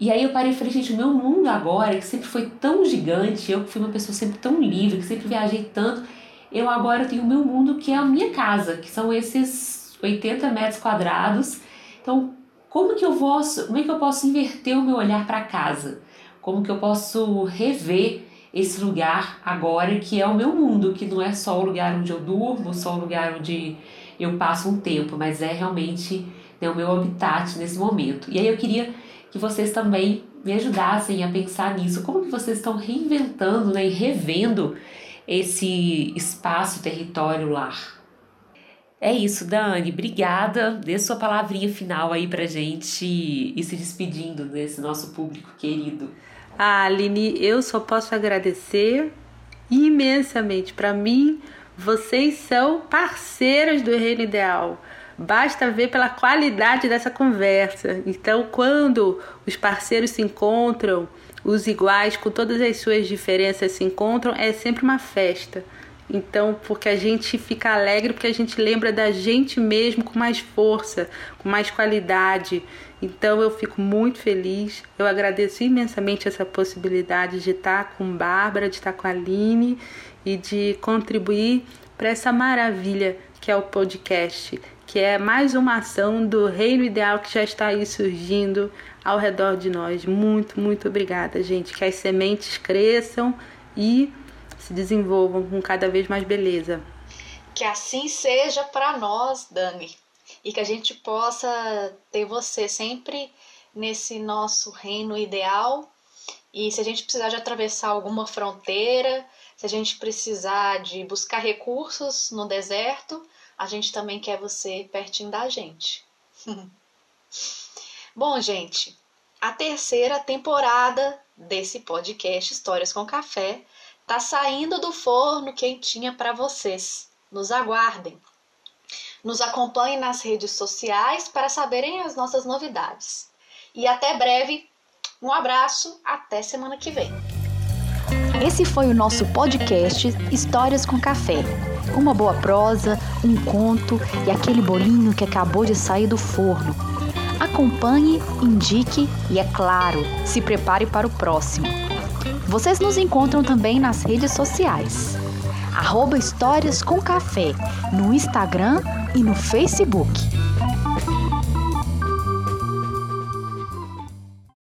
e aí eu parei e falei, gente, o meu mundo agora, que sempre foi tão gigante, eu que fui uma pessoa sempre tão livre, que sempre viajei tanto, eu agora tenho o meu mundo que é a minha casa, que são esses 80 metros quadrados. Então, como que eu posso, como é que eu posso inverter o meu olhar para casa? Como que eu posso rever esse lugar agora que é o meu mundo, que não é só o lugar onde eu durmo, só o lugar onde eu passo um tempo, mas é realmente né, o meu habitat nesse momento. E aí eu queria que vocês também me ajudassem a pensar nisso, como que vocês estão reinventando né, e revendo esse espaço, território, lar. É isso, Dani. Obrigada. Dê sua palavrinha final aí pra gente ir se despedindo desse nosso público querido. Ah, Aline, eu só posso agradecer imensamente. Para mim, vocês são parceiras do Reino Ideal. basta ver pela qualidade dessa conversa. Então, quando os parceiros se encontram, os iguais, com todas as suas diferenças se encontram, é sempre uma festa. Então, porque a gente fica alegre, porque a gente lembra da gente mesmo com mais força, com mais qualidade. Então, eu fico muito feliz. Eu agradeço imensamente essa possibilidade de estar com Bárbara, de estar com a Aline e de contribuir para essa maravilha que é o podcast, que é mais uma ação do Reino Ideal que já está aí surgindo ao redor de nós. Muito, muito obrigada, gente. Que as sementes cresçam e se desenvolvam com cada vez mais beleza. Que assim seja para nós, Dani, e que a gente possa ter você sempre nesse nosso reino ideal. E se a gente precisar de atravessar alguma fronteira, se a gente precisar de buscar recursos no deserto, a gente também quer você pertinho da gente. Bom, gente, a terceira temporada desse podcast Histórias com Café tá saindo do forno quentinha para vocês. Nos aguardem. Nos acompanhem nas redes sociais para saberem as nossas novidades. E até breve. Um abraço, até semana que vem. Esse foi o nosso podcast Histórias com Café. Uma boa prosa, um conto e aquele bolinho que acabou de sair do forno. Acompanhe, indique e, é claro, se prepare para o próximo. Vocês nos encontram também nas redes sociais. Arroba Histórias com Café, no Instagram e no Facebook.